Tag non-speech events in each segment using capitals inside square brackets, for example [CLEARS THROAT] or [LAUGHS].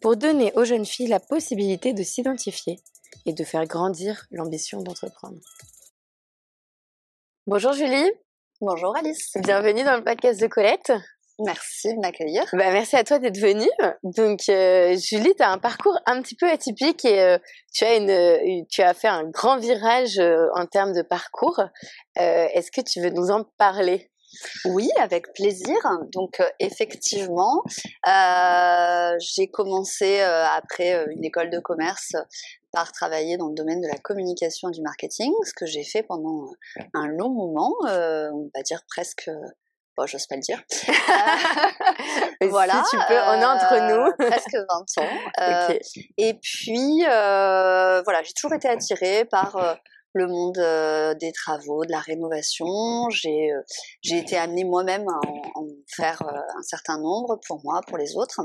pour donner aux jeunes filles la possibilité de s'identifier et de faire grandir l'ambition d'entreprendre. Bonjour Julie. Bonjour Alice. Bienvenue dans le podcast de Colette. Merci de m'accueillir. Bah, merci à toi d'être venue. Donc euh, Julie, tu as un parcours un petit peu atypique et euh, tu as une, tu as fait un grand virage euh, en termes de parcours. Est-ce que tu veux nous en parler? Oui, avec plaisir. Donc effectivement, euh, j'ai commencé après une école de commerce par travailler dans le domaine de la communication et du marketing, ce que j'ai fait pendant un long moment, on va dire presque bon, j'ose pas le dire. [LAUGHS] voilà. Si tu peux, on est entre nous. presque 20 ans. [LAUGHS] Et puis, voilà, j'ai toujours été attirée par le monde des travaux, de la rénovation. J'ai j'ai été amenée moi-même à en, faire un certain nombre pour moi, pour les autres.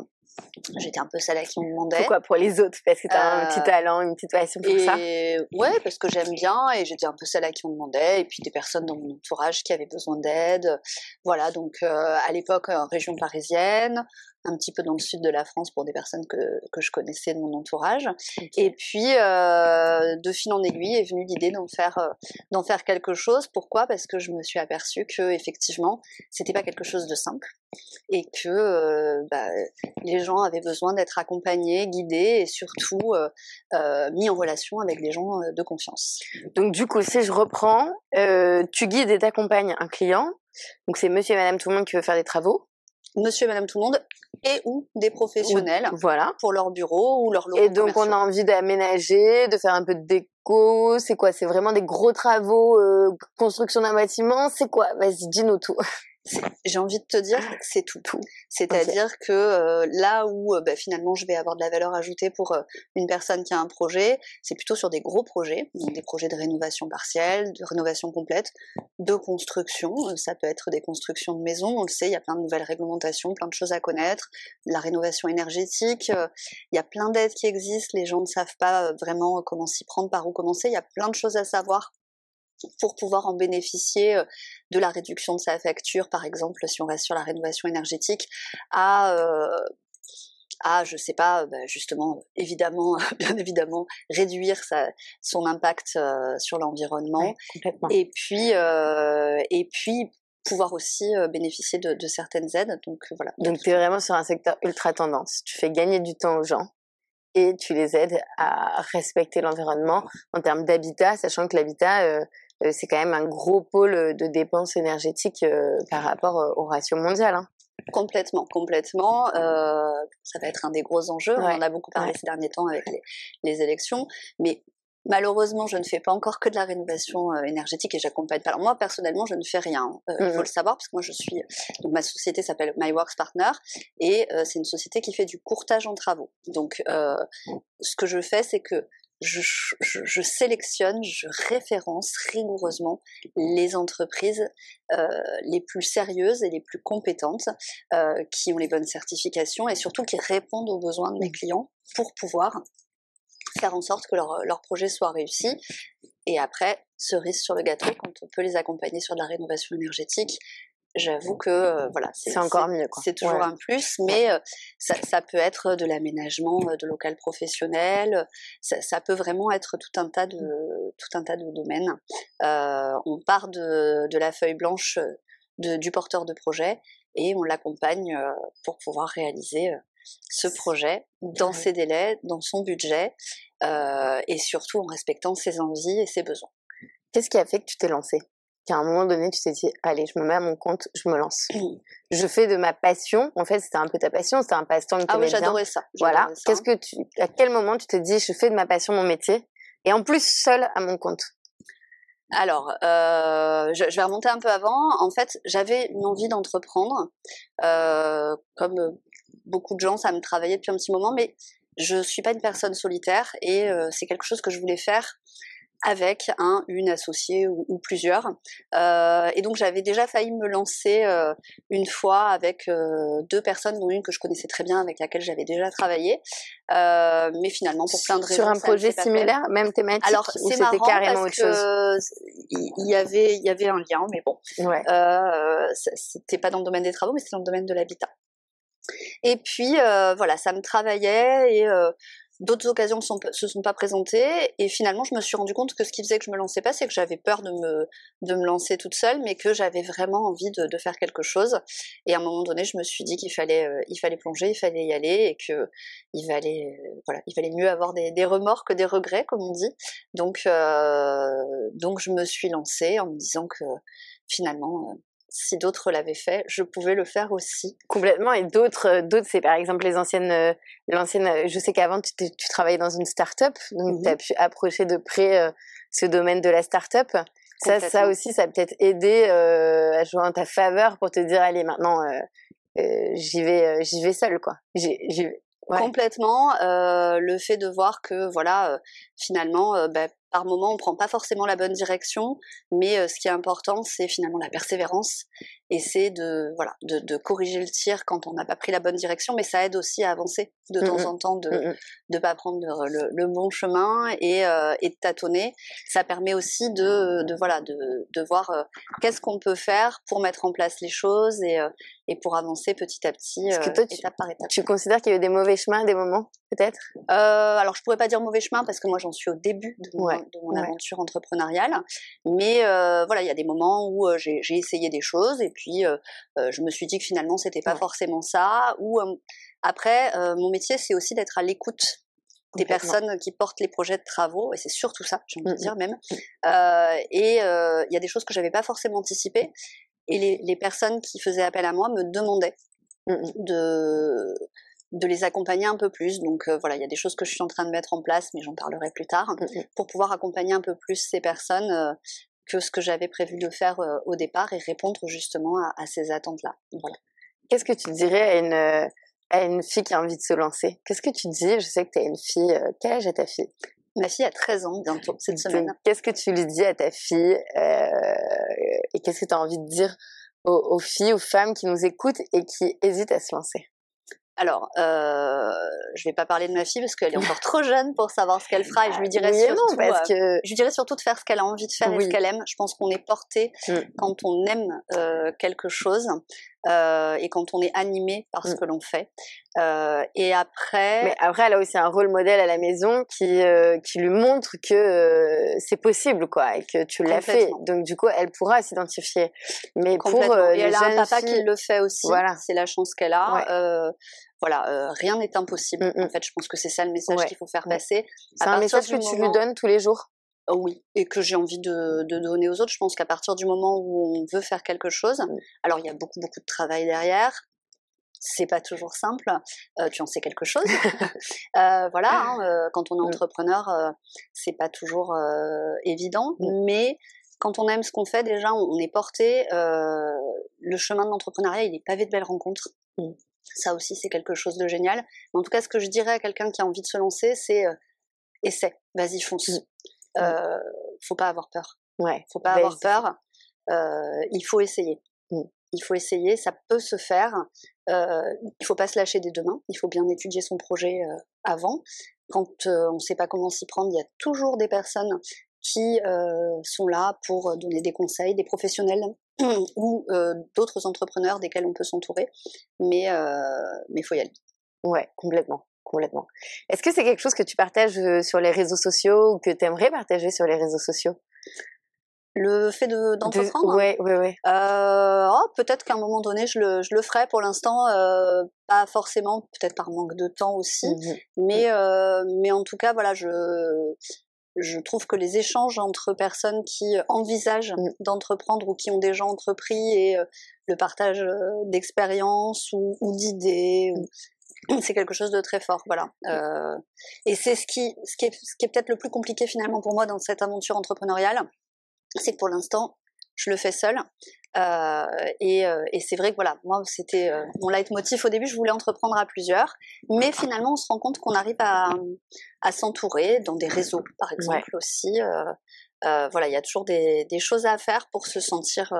J'étais un peu celle à qui on demandait. Pourquoi pour les autres? Parce que tu as un petit talent, une petite passion pour ça Ouais, parce que j'aime bien et j'étais un peu celle à qui on demandait. Et puis des personnes dans mon entourage qui avaient besoin d'aide. Voilà, donc à l'époque en région parisienne, un petit peu dans le sud de la France pour des personnes que, que je connaissais de mon entourage. Et puis, euh, de fil en aiguille est venue l'idée d'en faire, euh, d'en faire quelque chose. Pourquoi? Parce que je me suis aperçue que effectivement, c'était pas quelque chose de simple et que euh, bah, les gens avaient besoin d'être accompagnés, guidés et surtout mis en relation avec des gens de confiance. Donc du coup, si je reprends, tu guides et t'accompagnes un client. Donc c'est Monsieur et Madame tout le monde qui veut faire des travaux monsieur et madame tout le monde et ou des professionnels voilà. pour leur bureau ou leur locaux et donc on a envie d'aménager de faire un peu de déco. C'est quoi? C'est vraiment des gros travaux euh, construction d'un bâtiment? C'est quoi? Vas-y dis-nous tout [LAUGHS] j'ai envie de te dire, c'est tout. tout. C'est-à-dire que euh, là où euh, bah, finalement je vais avoir de la valeur ajoutée pour euh, une personne qui a un projet, c'est plutôt sur des gros projets, donc des projets de rénovation partielle, de rénovation complète, de construction. Ça peut être des constructions de maisons, on le sait, il y a plein de nouvelles réglementations, plein de choses à connaître. La rénovation énergétique, il y a plein d'aides qui existent, les gens ne savent pas vraiment comment s'y prendre, par où commencer. Il y a plein de choses à savoir pour pouvoir en bénéficier euh, de la réduction de sa facture, par exemple, si on reste sur la rénovation énergétique, à euh, à, je sais pas, bah, justement, évidemment, [LAUGHS] bien évidemment, réduire son impact euh, sur l'environnement, et puis, et puis pouvoir aussi bénéficier de, de, certaines aides. Donc voilà. Donc tu es vraiment sur un secteur ultra tendance. Tu fais gagner du temps aux gens et tu les aides à respecter l'environnement en termes d'habitat, sachant que l'habitat, euh, c'est quand même un gros pôle euh, de dépenses énergétiques euh, par rapport au ratio mondial. Hein. Complètement, complètement. Euh, ça va être un des gros enjeux. On en a beaucoup parlé ces derniers temps avec les, les, élections. Mais malheureusement, je ne fais pas encore que de la rénovation énergétique et j'accompagne pas. Alors moi, personnellement, je ne fais rien. Il faut mmh le savoir parce que moi, je suis. Donc ma société s'appelle MyWorks Partner et c'est une société qui fait du courtage en travaux. Donc ce que je fais, c'est que je, je, sélectionne, je référence rigoureusement les entreprises euh, les plus sérieuses et les plus compétentes, euh, qui ont les bonnes certifications et surtout qui répondent aux besoins de mes clients pour pouvoir faire en sorte que leur, leur projet soit réussi. Et après, cerise sur le gâteau, quand on peut les accompagner sur de la rénovation énergétique, j'avoue que euh, voilà, c'est encore mieux. C'est toujours un plus, mais euh, ça, ça, peut être de l'aménagement euh, de local professionnel. Ça, ça, peut vraiment être tout un tas de tout un tas de domaines. on part de, de, la feuille blanche de, du porteur de projet et on l'accompagne pour pouvoir réaliser ce projet dans ses délais, dans son budget et surtout en respectant ses envies et ses besoins. Qu'est-ce qui a fait que tu t'es lancée? Qu'à un moment donné, tu t'es dit, allez, je me mets à mon compte, je me lance. Je fais de ma passion. En fait, c'était un peu ta passion, c'était un passe-temps que Ah oui, j'adorais ça. Voilà. Qu'est-ce que tu, à quel moment tu te dis, je fais de ma passion mon métier, et en plus seule à mon compte? Alors, euh, je, vais remonter un peu avant. En fait, j'avais une envie d'entreprendre. Euh, comme beaucoup de gens, ça me travaillait depuis un petit moment, mais je suis pas une personne solitaire et c'est quelque chose que je voulais faire avec un, une associée ou, plusieurs. Euh, et donc j'avais déjà failli me lancer euh, une fois avec euh, deux personnes, dont une que je connaissais très bien, avec laquelle j'avais déjà travaillé. Euh, mais finalement, pour plein de raisons. Sur un projet similaire, même thématique Alors c'est marrant carrément parce que il y avait il y avait un lien, mais bon, ouais. c'était pas dans le domaine des travaux, mais c'était dans le domaine de l'habitat. Et puis voilà, ça me travaillait et D'autres occasions ne se sont pas présentées et finalement je me suis rendu compte que ce qui faisait que je me lançais pas, c'est que j'avais peur de me, de me lancer toute seule, mais que j'avais vraiment envie de, de, faire quelque chose. Et à un moment donné, je me suis dit qu'il fallait, euh, il fallait plonger, il fallait y aller et que il valait, euh, voilà, il fallait mieux avoir des, des, remords que des regrets, comme on dit. Donc, euh, donc je me suis lancée en me disant que finalement, si d'autres l'avaient fait, je pouvais le faire aussi. Complètement. Et d'autres, euh, d'autres, c'est par exemple les anciennes, euh, l'ancienne. Euh, je sais qu'avant tu, tu, travaillais dans une start-up, donc mmh tu as pu approcher de près ce domaine de la start-up. Ça, ça aussi, ça a peut-être aidé à jouer en ta faveur pour te dire allez maintenant, j'y vais, j'y vais seule quoi. Complètement. le fait de voir que voilà, finalement, bah, par moment, on prend pas forcément la bonne direction, mais euh, ce qui est important, c'est finalement la persévérance et c'est de voilà de, de, corriger le tir quand on n'a pas pris la bonne direction, mais ça aide aussi à avancer de mmh temps en temps, de ne mmh pas prendre le, le, bon chemin et, euh, et, de tâtonner. Ça permet aussi de, de voilà de, de voir euh, qu'est-ce qu'on peut faire pour mettre en place les choses et, et pour avancer petit à petit, étape par étape. Tu considères qu'il y a eu des mauvais chemins, des moments peut-être? Alors je pourrais pas dire mauvais chemin parce que moi j'en suis au début de mon, de mon aventure entrepreneuriale. Mais euh, voilà, il y a des moments où euh, j'ai essayé des choses et puis euh, je me suis dit que finalement c'était pas forcément ça. Ou après, mon métier c'est aussi d'être à l'écoute des personnes qui portent les projets de travaux, et c'est surtout ça, j'ai envie de mmh, dire même. Mmh. et il y a des choses que j'avais pas forcément anticipées, et les, les, personnes qui faisaient appel à moi me demandaient mmh, de de les accompagner un peu plus. Donc euh, voilà, il y a des choses que je suis en train de mettre en place, mais j'en parlerai plus tard, mmh, mmh. pour pouvoir accompagner un peu plus ces personnes euh, que ce que j'avais prévu de faire euh, au départ et répondre justement à, ces attentes-là. Voilà. Qu'est-ce que tu dirais à une, à une fille qui a envie de se lancer? Qu'est-ce que tu dis? Je sais que tu as une fille. quel âge a ta fille? Ma fille a 13 ans bientôt, cette semaine. Qu'est-ce que tu lui dis à ta fille Et qu'est-ce que tu as envie de dire aux, aux filles, aux femmes qui nous écoutent et qui hésitent à se lancer? Alors, euh, je vais pas parler de ma fille parce qu'elle est encore [LAUGHS] trop jeune pour savoir ce qu'elle fera et je lui dirais surtout, parce euh, que... je lui dirais surtout de faire ce qu'elle a envie de faire et ce qu'elle aime. Je pense qu'on est porté mm. quand on aime euh, quelque chose euh, et quand on est animé par ce mm. que l'on fait. Et après. Mais après, elle a aussi un rôle modèle à la maison qui qui lui montre que c'est possible, quoi, et que tu l'as fait. Donc du coup, elle pourra s'identifier. Mais pour et elle a un papa qui le fait aussi. Voilà. C'est la chance qu'elle a. voilà, rien n'est impossible. Mm, mm. En fait, je pense que c'est ça le message qu'il faut faire passer. C'est un message que tu lui donnes tous les jours? Oh oui, et que j'ai envie de, donner aux autres. Je pense qu'à partir du moment où on veut faire quelque chose, mmh. alors il y a beaucoup beaucoup de travail derrière. C'est pas toujours simple. Euh, tu en sais quelque chose. [LAUGHS] [LAUGHS] euh, voilà, hein, euh, quand on est entrepreneur, euh, c'est pas toujours évident, mais quand on aime ce qu'on fait, déjà, on, est porté. le chemin de l'entrepreneuriat, il est pavé de belles rencontres. Ça aussi, c'est quelque chose de génial. Mais en tout cas, ce que je dirais à quelqu'un qui a envie de se lancer, c'est essaie, vas-y, fonce. Euh, faut pas avoir peur. Ouais. Faut pas avoir peur. Euh, il faut essayer. Mmh. Il faut essayer, ça peut se faire. Euh, il faut pas se lâcher des deux mains. Il faut bien étudier son projet euh, avant. Quand euh, on ne sait pas comment s'y prendre, il y a toujours des personnes qui sont là pour donner des conseils, des professionnels [CLEARS THROAT] ou d'autres entrepreneurs desquels on peut s'entourer. Mais mais faut y aller. Ouais, complètement complètement. Est-ce que c'est quelque chose que tu partages euh, sur les réseaux sociaux ou que tu aimerais partager sur les réseaux sociaux? Le fait d'entreprendre? Oui, oui, oui. peut-être qu'à un moment donné, je le, je le ferai. Pour l'instant, euh, pas forcément, peut-être par manque de temps aussi. Mmh mais, euh, mais en tout cas, voilà, je, je trouve que les échanges entre personnes qui envisagent mmh. d'entreprendre ou qui ont déjà entrepris et le partage d'expériences ou, d'idées, c'est quelque chose de très fort, voilà. Euh, et c'est ce qui, ce qui ce qui est peut-être le plus compliqué finalement pour moi dans cette aventure entrepreneuriale, c'est que pour l'instant, je le fais seule. Euh, et, euh, et c'est vrai que voilà, moi c'était euh, mon leitmotiv au début, je voulais entreprendre à plusieurs, mais finalement on se rend compte qu'on arrive à, à s'entourer dans des réseaux par exemple aussi. voilà, il y a toujours des, des, choses à faire pour se sentir,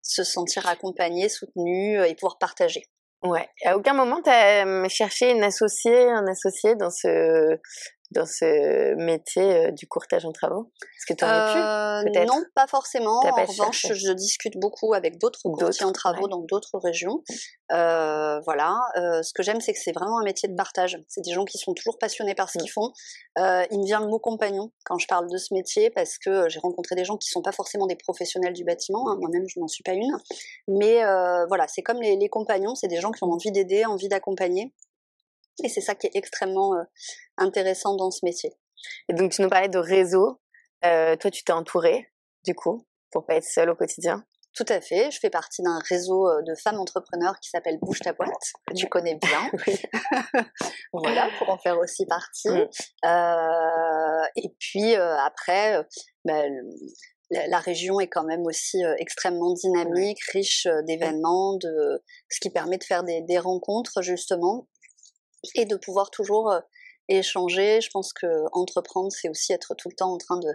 se sentir accompagné, soutenu et pouvoir partager. Ouais. À aucun moment tu as cherché une associée, un associé dans ce dans ce métier euh, du courtage en travaux? Est-ce que tu aurais pu euh, Non, pas forcément. en revanche, je discute beaucoup avec d'autres courtiers en travaux dans d'autres régions. Euh, voilà. ce que j'aime, c'est que c'est vraiment un métier de partage. C'est des gens qui sont toujours passionnés par ce qu'ils font. il me vient le mot compagnon quand je parle de ce métier parce que j'ai rencontré des gens qui sont pas forcément des professionnels du bâtiment. Hein. Moi-même, je n'en suis pas une. Mais voilà, c'est comme les compagnons. C'est des gens qui ont envie d'aider, envie d'accompagner. Et c'est ça qui est extrêmement euh, intéressant dans ce métier. Et donc tu nous parlais de réseau. Euh, toi, tu t'es entourée, du coup, pour pas être seule au quotidien. Tout à fait. Je fais partie d'un réseau euh, de femmes entrepreneurs qui s'appelle Bouge ta boîte, [LAUGHS] que tu connais bien. [LAUGHS] [LAUGHS] voilà, pour en faire aussi partie. Mm. Euh, et puis euh, après, bah, la, région est quand même aussi extrêmement dynamique, riche d'événements, de ce qui permet de faire des, des rencontres justement et de pouvoir toujours euh, échanger. Je pense que entreprendre, c'est aussi être tout le temps en train de,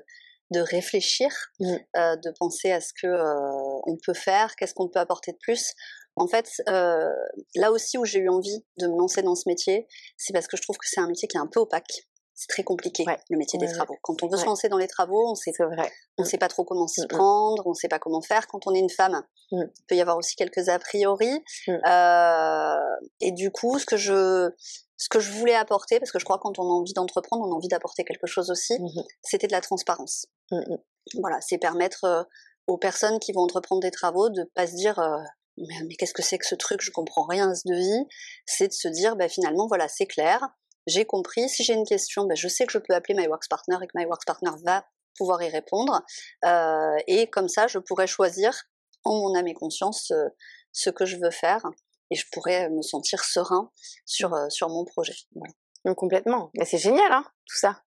de réfléchir, mmh. euh, de penser à ce que euh, on peut faire, qu'est-ce qu'on peut apporter de plus. En fait, là aussi où j'ai eu envie de me lancer dans ce métier, c'est parce que je trouve que c'est un métier qui est un peu opaque. C'est très compliqué le métier des travaux. Quand on veut se lancer dans les travaux, on sait, vrai. on mmh. sait pas trop comment s'y mmh, prendre, on sait pas comment faire. Quand on est une femme, il peut y avoir aussi quelques a priori. et du coup, ce que je ce que je voulais apporter, parce que je crois que quand on a envie d'entreprendre, on a envie d'apporter quelque chose aussi, c'était de la transparence. Voilà, c'est permettre euh, aux personnes qui vont entreprendre des travaux de pas se dire euh, mais, qu'est-ce que c'est que ce truc, je comprends rien à ce devis. C'est de se dire bah, finalement voilà c'est clair, j'ai compris. Si j'ai une question, bah, je sais que je peux appeler My Works Partner et que My Works Partner va pouvoir y répondre. Euh, et comme ça, je pourrais choisir en mon âme et conscience ce que je veux faire et je pourrais me sentir serein sur, euh, sur mon projet. complètement. Mais c'est génial, hein, tout ça.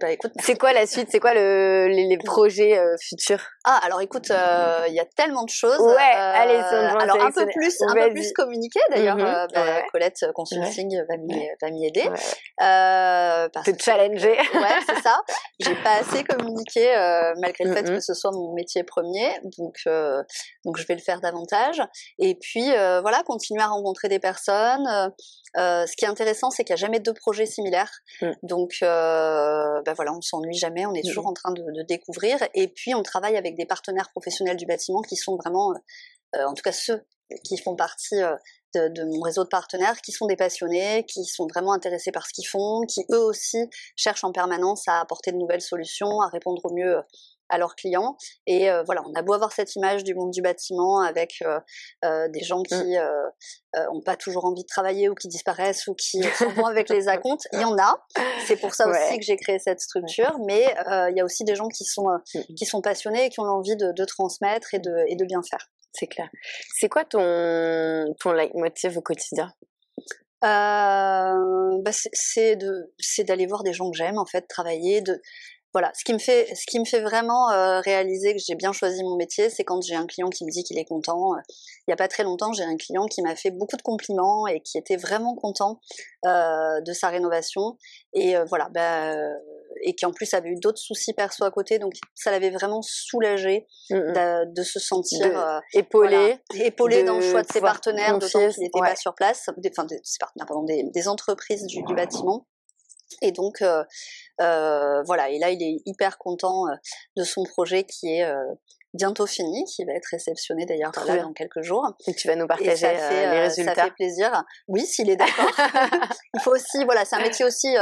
Bah, écoute, c'est quoi la suite? C'est quoi le, les, projets euh, futurs? Ah alors écoute, euh, il y a tellement de choses. Ouais, allez, alors un peu plus, un peu plus communiqué d'ailleurs. Mm bah, Colette Consulting va m'y va m'y aider. Euh, Te challenger. ouais, c'est ça. [LAUGHS] J'ai pas assez communiqué malgré le fait que ce soit mon métier premier, donc donc je vais le faire davantage. Et puis voilà, continuer à rencontrer des personnes. ce qui est intéressant, c'est qu'il n'y a jamais deux projets similaires, mm. donc ben voilà, on s'ennuie jamais, on est toujours mmh. en train de, découvrir. Et puis on travaille avec des partenaires professionnels du bâtiment qui sont vraiment, euh, euh, en tout cas ceux qui font partie de, mon réseau de partenaires, qui sont des passionnés, qui sont vraiment intéressés par ce qu'ils font, qui eux aussi cherchent en permanence à apporter de nouvelles solutions, à répondre au mieux à leurs clients. Et euh, voilà, on a beau avoir cette image du monde du bâtiment avec euh, euh, des gens qui n'ont pas toujours envie de travailler ou qui disparaissent ou qui sont bons avec les [LAUGHS] acomptes. Il y en a. C'est pour ça aussi que j'ai créé cette structure. Mais il y a aussi des gens qui sont, mmh. qui sont passionnés et qui ont envie de, de transmettre et de, et de bien faire. C'est clair. C'est quoi ton, ton leitmotiv au quotidien? Euh, bah c'est de c'est d'aller voir des gens que j'aime en fait travailler de voilà, ce qui me fait, ce qui me fait vraiment euh, réaliser que j'ai bien choisi mon métier, c'est quand j'ai un client qui me dit qu'il est content. Il n'y a pas très longtemps, j'ai un client qui m'a fait beaucoup de compliments et qui était vraiment content euh, de sa rénovation et euh, voilà, bah, et qui en plus avait eu d'autres soucis perso à côté, donc ça l'avait vraiment soulagé mmh, mmh. de, se sentir épaulé, épaulé dans le choix de ses partenaires, d'autant qu'il n'était pas sur place, enfin des, ses partenaires, pardon, des, entreprises du, du bâtiment. Et donc, euh, euh, voilà, et là, il est hyper content euh, de son projet qui est bientôt fini, qui va être réceptionné d'ailleurs dans quelques jours. Et tu vas nous partager les résultats. Ça fait plaisir. Oui, s'il est d'accord. [LAUGHS] il faut aussi, voilà, c'est un [LAUGHS] métier aussi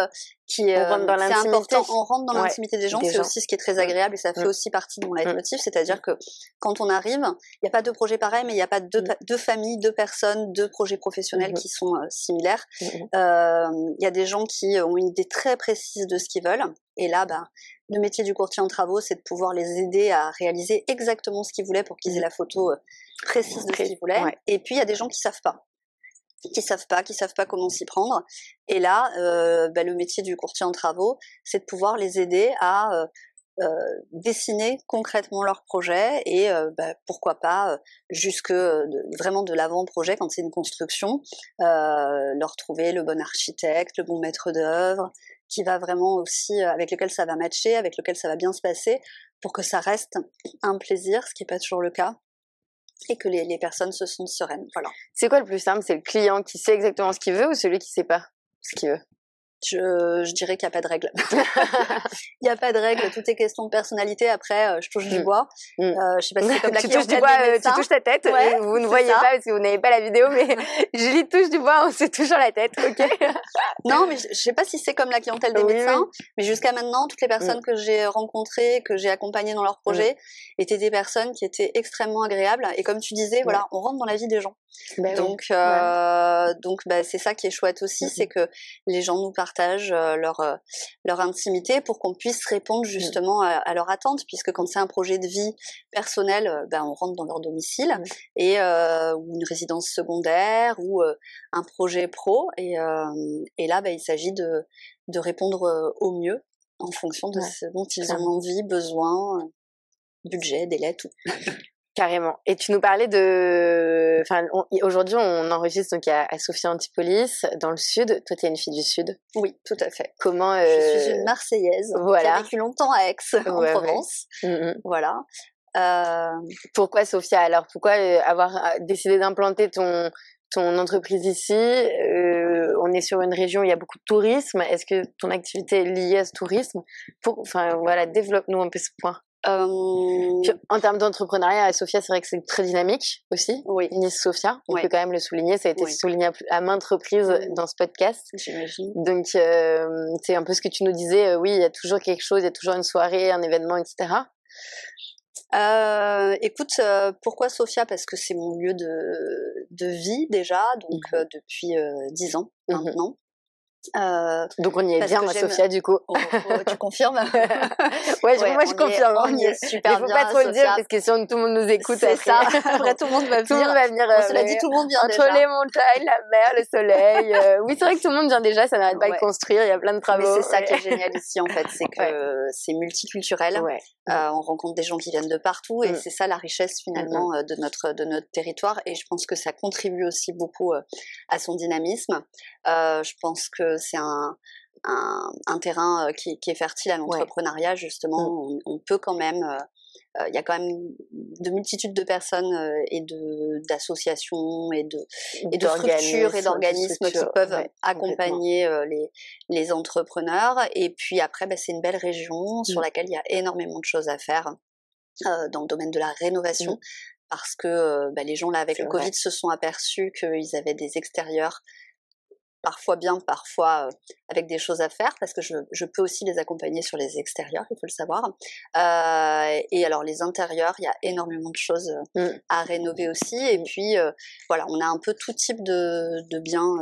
qui est, important. On rentre dans l'intimité des gens. C'est aussi ce qui est très agréable et ça fait aussi partie de mon leitmotiv. C'est-à-dire que quand on arrive, il n'y a pas deux projets pareils, mais il n'y a pas deux, deux, familles, deux personnes, deux projets professionnels qui sont similaires. Il y a des gens qui ont une idée très précise de ce qu'ils veulent. Et là, bah, le métier du courtier en travaux, c'est de pouvoir les aider à réaliser exactement ce qu'ils voulaient pour qu'ils aient la photo précise de ce qu'ils voulaient. Et puis, il y a des gens qui savent pas qui savent pas, qui savent pas comment s'y prendre. Et là, euh, bah, le métier du courtier en travaux, c'est de pouvoir les aider à euh, dessiner concrètement leur projet et bah, pourquoi pas jusque vraiment de l'avant-projet quand c'est une construction, leur trouver le bon architecte, le bon maître d'œuvre, qui va vraiment aussi avec lequel ça va matcher, avec lequel ça va bien se passer, pour que ça reste un plaisir, ce qui n'est pas toujours le cas et que les, personnes se sentent sereines. C'est quoi le plus simple? C'est le client qui sait exactement ce qu'il veut ou celui qui sait pas ce qu'il veut? Je, je dirais qu'il n'y a pas de règle. [LAUGHS] Il n'y a pas de règle, tout est question de personnalité. Après, euh, je touche du mm. bois. Mm. Euh, je sais pas si c'est comme [LAUGHS] la tu touches du bois, euh, tu touches ta tête. vous ne voyez pas parce que vous n'avez pas la vidéo, mais [LAUGHS] Julie touche du bois, on se touche la tête, ok Non, mais je, ne sais pas si c'est comme la clientèle des médecins, mais jusqu'à maintenant, toutes les personnes mm. que j'ai rencontrées, que j'ai accompagnées dans leur projet, étaient des personnes qui étaient extrêmement agréables. Et comme tu disais, voilà, on rentre dans la vie des gens. Ben donc, euh, donc, bah, c'est ça qui est chouette aussi, c'est que les gens nous partagent euh, leur euh, leur intimité pour qu'on puisse répondre mmh. justement à, à leur attente, puisque quand c'est un projet de vie personnel, ben on rentre dans leur domicile mmh. et ou une résidence secondaire ou un projet pro, et et là, ben il s'agit de de répondre au mieux en fonction de ce dont ils ont envie, besoin, budget, délai, tout. [LAUGHS] Carrément. Et tu nous parlais de. Enfin, aujourd'hui, on enregistre donc à, Sophia Antipolis, dans le sud. Toi, tu es une fille du sud. Oui, tout à fait. Comment. Euh... Je suis une Marseillaise. Voilà. Qui a vécu longtemps à Aix, en Provence. Mmh, mmh. Voilà. Euh... Pourquoi Sophia alors? Pourquoi euh, avoir euh, décidé d'implanter ton ton entreprise ici? Euh, On est sur une région où il y a beaucoup de tourisme. Est-ce que ton activité est liée à ce tourisme? Pour, Enfin, voilà, développe-nous un peu ce point. Euh... en termes d'entrepreneuriat, à Sofia, c'est vrai que c'est très dynamique aussi. Oui. Nice Sofia, on peut quand même le souligner. Ça a été souligné à, maintes reprises dans ce podcast. J'imagine. Donc, euh, c'est un peu ce que tu nous disais. Euh, oui, il y a toujours quelque chose, il y a toujours une soirée, un événement, etc. Euh, écoute, euh, pourquoi Sofia Parce que c'est mon lieu de, de vie déjà, donc mmh. depuis dix ans mmh maintenant. Euh, Donc on y est bien, Sophia, du coup. Oh, oh, tu confirmes [LAUGHS] ouais, moi je confirme. on y est super Il faut pas trop le dire parce que sinon tout le monde nous écoute. C'est ça. [LAUGHS] [LAUGHS] Après tout le monde va venir. Tout le monde va venir. On cela dit, tout le monde vient Entre les montagnes, la mer, le soleil. Euh, oui, c'est vrai que tout le monde vient déjà. Ça n'arrête pas de construire. Il y a plein de travaux. Mais c'est ça qui est génial ici en fait, c'est que c'est multiculturel. Euh, on rencontre des gens qui viennent de partout et mm. c'est ça la richesse finalement de notre de notre territoire. Et je pense que ça contribue aussi beaucoup à son dynamisme. je pense que c'est un, un, terrain euh, qui, qui, est fertile à l'entrepreneuriat, justement. Mmh. On, peut quand même. Euh, euh, il y a quand même de multitudes de personnes et de d'associations et de et de structures et d'organismes qui peuvent accompagner les les entrepreneurs et puis après bah, c'est une belle région sur mmh. laquelle il y a énormément de choses à faire dans le domaine de la rénovation mmh. parce que bah, les gens là avec le Covid se sont aperçus qu'ils avaient des extérieurs parfois bien, parfois euh, avec des choses à faire, parce que je, je, peux aussi les accompagner sur les extérieurs, il faut le savoir. Euh, et alors les intérieurs, il y a énormément de choses euh, mmh. à rénover aussi. Et mmh. puis voilà, on a un peu tout type de, de biens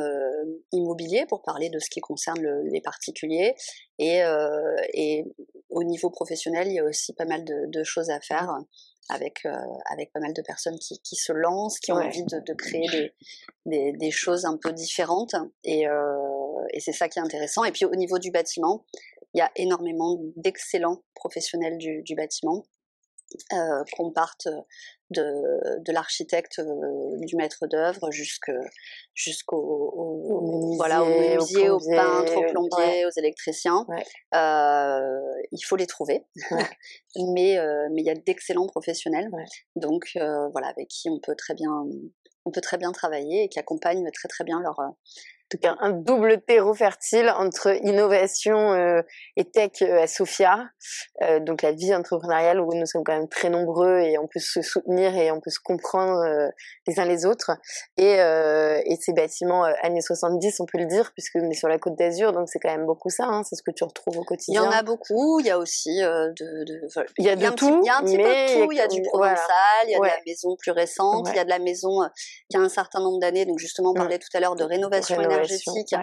immobiliers pour parler de ce qui concerne les particuliers. Et, et, au niveau professionnel, il y a aussi pas mal de, de choses à faire avec, euh, avec pas mal de personnes qui, qui se lancent, qui ont envie de, de créer des, des, des, choses un peu différentes. Et, euh, et c'est ça qui est intéressant. Et puis au niveau du bâtiment, il y a énormément d'excellents professionnels du, du bâtiment euh, qu'on parte de, de l'architecte, euh, du maître d'œuvre jusqu'au jusqu'au voilà, au menuisier, aux peintres, aux plombiers, aux électriciens. Euh, il faut les trouver, [LAUGHS] mais euh, mais il y a d'excellents professionnels, donc euh, voilà avec qui on peut très bien on peut très bien travailler et qui accompagnent très très bien leur tout cas un double terreau fertile entre innovation euh, et tech euh, à Sofia, euh, donc la vie entrepreneuriale où nous sommes quand même très nombreux et on peut se soutenir et on peut se comprendre les uns les autres, et, et ces bâtiments années 70, on peut le dire, puisque on est sur la côte d'Azur, donc c'est quand même beaucoup ça, hein, c'est ce que tu retrouves au quotidien. Il y en a beaucoup, il y a aussi de, de il y a de tout, il y a un petit peu de tout, il y a du provençal, il y a de la maison plus récente, il y a de la maison qui a un certain nombre d'années, donc justement on mmh. parlait tout à l'heure de rénovation, rénovation énergétique.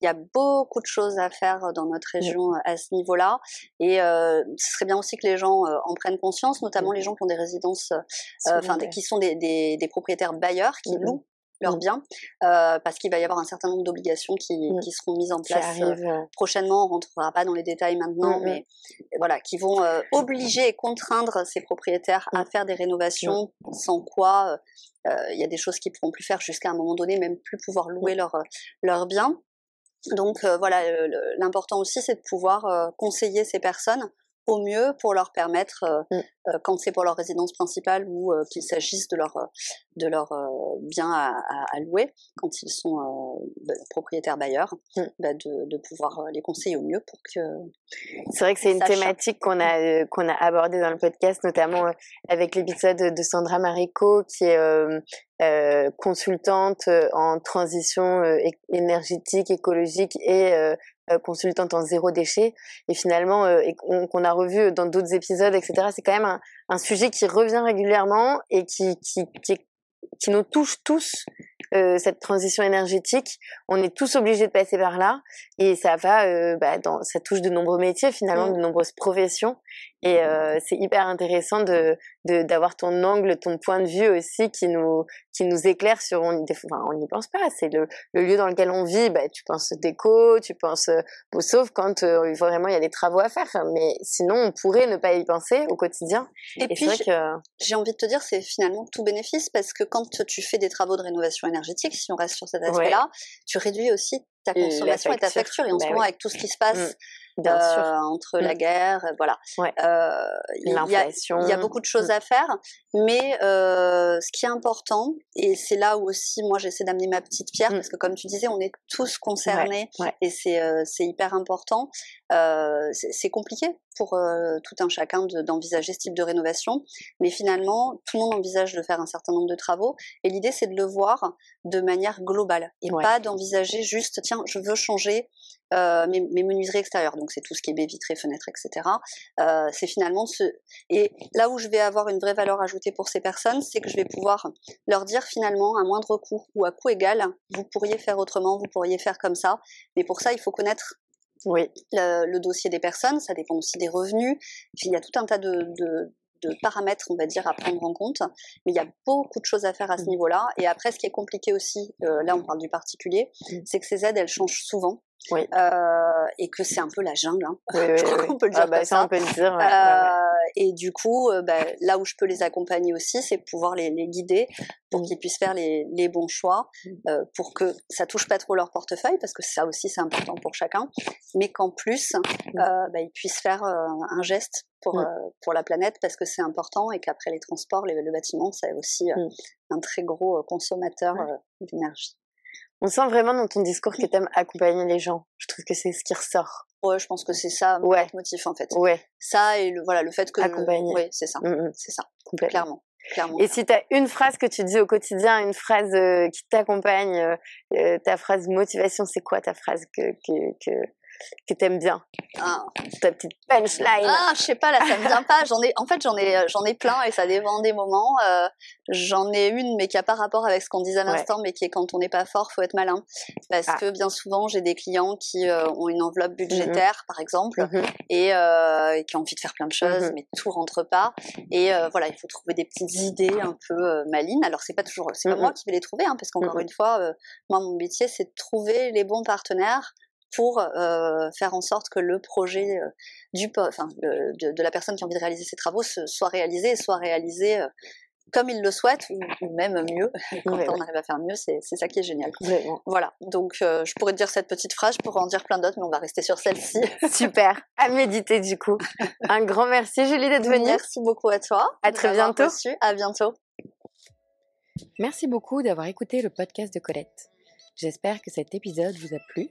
Il y a beaucoup de choses à faire dans notre mmh. région à ce niveau-là. Et euh, ce serait bien aussi que les gens euh, en prennent conscience, notamment mmh. les gens qui ont des résidences, euh, enfin, qui sont des, des, des, propriétaires bailleurs qui mmh louent leurs biens, euh, parce qu'il va y avoir un certain nombre d'obligations qui, Mm. qui seront mises en place euh, arrive. euh, prochainement. On rentrera pas dans les détails maintenant, Mm, mm. mais voilà, qui vont euh, obliger et contraindre ces propriétaires à faire des rénovations, sans quoi il y a des choses qu'ils pourront plus faire jusqu'à un moment donné, même plus pouvoir louer leurs leurs biens. Donc voilà, l'important aussi, c'est de pouvoir conseiller ces personnes au mieux pour leur permettre, euh, Mm. euh, quand c'est pour leur résidence principale ou euh, qu'il s'agisse de leur, euh, de leur euh, bien à, à- à louer, quand ils sont euh, bah, propriétaires bailleurs, Mm. bah, de, de pouvoir les conseiller au mieux pour que... C'est vrai que c'est une thématique qu'on a euh, qu'on a abordée dans le podcast, notamment avec l'épisode de Sandra Marico, qui est euh, euh, consultante en transition euh, énergétique, écologique et euh, consultante en zéro déchet. Et finalement, euh, et qu'on qu'on a revu dans d'autres épisodes, etc. C'est quand même un, un sujet qui revient régulièrement et qui qui qui, qui nous touche tous. euh, cette transition énergétique, on est tous obligés de passer par là et ça va, euh, bah, dans, ça touche de nombreux métiers finalement, Mm. de nombreuses professions et euh, c'est hyper intéressant de de- d'avoir ton angle, ton point de vue aussi qui nous qui nous éclaire sur on enfin, n'y pense pas, c'est le, le lieu dans lequel on vit, bah, tu penses déco, tu penses sauf quand euh, vraiment il y a des travaux à faire, mais sinon on pourrait ne pas y penser au quotidien. Et, puis, que j'ai envie de te dire, c'est finalement tout bénéfice parce que quand tu fais des travaux de rénovation énergétique, si on reste sur cet aspect-là, tu réduis aussi ta La consommation et ta facture. Et en ce Bah moment, oui. avec tout ce qui se passe bien euh, entre la Mm. guerre, euh, voilà, Ouais. Euh, il y a, l'inflation il y a beaucoup de choses à faire, mais euh, ce qui est important, et c'est là où aussi moi j'essaie d'amener ma petite pierre, parce que comme tu disais, on est tous concernés, ouais. et c'est hyper important. C'est compliqué pour euh, tout un chacun de- d'envisager ce type de rénovation, mais finalement, tout le monde envisage de faire un certain nombre de travaux, et l'idée c'est de le voir de manière globale, et Ouais. pas d'envisager juste, tiens, je veux changer euh, mes, mes menuiseries extérieures, donc c'est tout ce qui est baies vitrées, fenêtres, etc. Euh, c'est finalement ce... Et là où je vais avoir une vraie valeur ajoutée pour ces personnes, c'est que je vais pouvoir leur dire finalement, à moindre coût ou à coût égal, vous pourriez faire autrement, vous pourriez faire comme ça, mais pour ça, il faut connaître oui. Le, le dossier des personnes, ça dépend aussi des revenus, puis il y a tout un tas de, de, de paramètres, on va dire, à prendre en compte, mais il y a beaucoup de choses à faire à ce Mhm. niveau-là, et après, ce qui est compliqué aussi, euh, là on parle du particulier, Mhm. c'est que ces aides, elles changent souvent, Oui. euh, et que c'est un peu la jungle, hein. oui, oui, [LAUGHS] je crois oui. qu'on peut le Ah dire bah, comme ça ça. on peut le dire ouais. Euh, et du coup, euh, bah, là où je peux les accompagner aussi, c'est pouvoir les, les guider pour Mm. qu'ils puissent faire les, les bons choix, Mm. euh, pour que ça touche pas trop leur portefeuille, parce que ça aussi c'est important pour chacun, mais qu'en plus, euh, bah, ils puissent faire euh, un geste pour, Mm. euh, pour la planète, parce que c'est important, et qu'après les transports, les- le bâtiment, c'est aussi euh, Mm. un très gros consommateur Ouais. euh, d'énergie. On sent vraiment dans ton discours que t'aimes accompagner les gens. Je trouve que c'est ce qui ressort. Ouais, je pense que c'est ça mon Ouais. motif en fait. Ouais, Ça et le, voilà, le fait que... Accompagner. Oui, c'est ça, mm, mm, c'est ça, complètement. clairement. clairement. Et si tu as une phrase que tu dis au quotidien, une phrase euh, qui t'accompagne, euh, euh, ta phrase motivation, c'est quoi ta phrase que, que, que, que t'aimes bien Ah. Ta petite punchline Ah, je sais pas, là, ça me vient pas. J'en ai, en fait, j'en ai, j'en ai plein et ça dépend des moments. Euh, j'en ai une, mais qui a pas rapport avec ce qu'on disait à Ouais. l'instant, mais qui est quand on n'est pas fort, faut être malin. Parce Ah. que bien souvent, j'ai des clients qui euh, ont une enveloppe budgétaire, par exemple, Mhm. et, euh, qui ont envie de faire plein de choses, Mhm. mais tout rentre pas. Et euh, voilà, il faut trouver des petites idées un peu euh, malines. Alors, c'est pas toujours, c'est pas Mhm. moi qui vais les trouver, hein, parce qu'encore Mhm. une fois, euh, moi, mon métier, c'est de trouver les bons partenaires pour euh, faire en sorte que le projet euh, du, enfin, le- de, de la personne qui a envie de réaliser ses travaux se, soit réalisé et soit réalisé euh, comme il le souhaite ou, ou même mieux. [LAUGHS] Quand Ouais, on ouais. arrive à faire mieux, c'est ça qui est génial. Voilà, donc je pourrais te dire cette petite phrase, je pourrais en dire plein d'autres, mais on va rester sur celle-ci. [LAUGHS] Super, à méditer du coup. Un grand merci Julie d'être venue. Merci beaucoup à toi. À très bientôt. reçue. À bientôt. Merci beaucoup d'avoir écouté le podcast de Colette. J'espère que cet épisode vous a plu.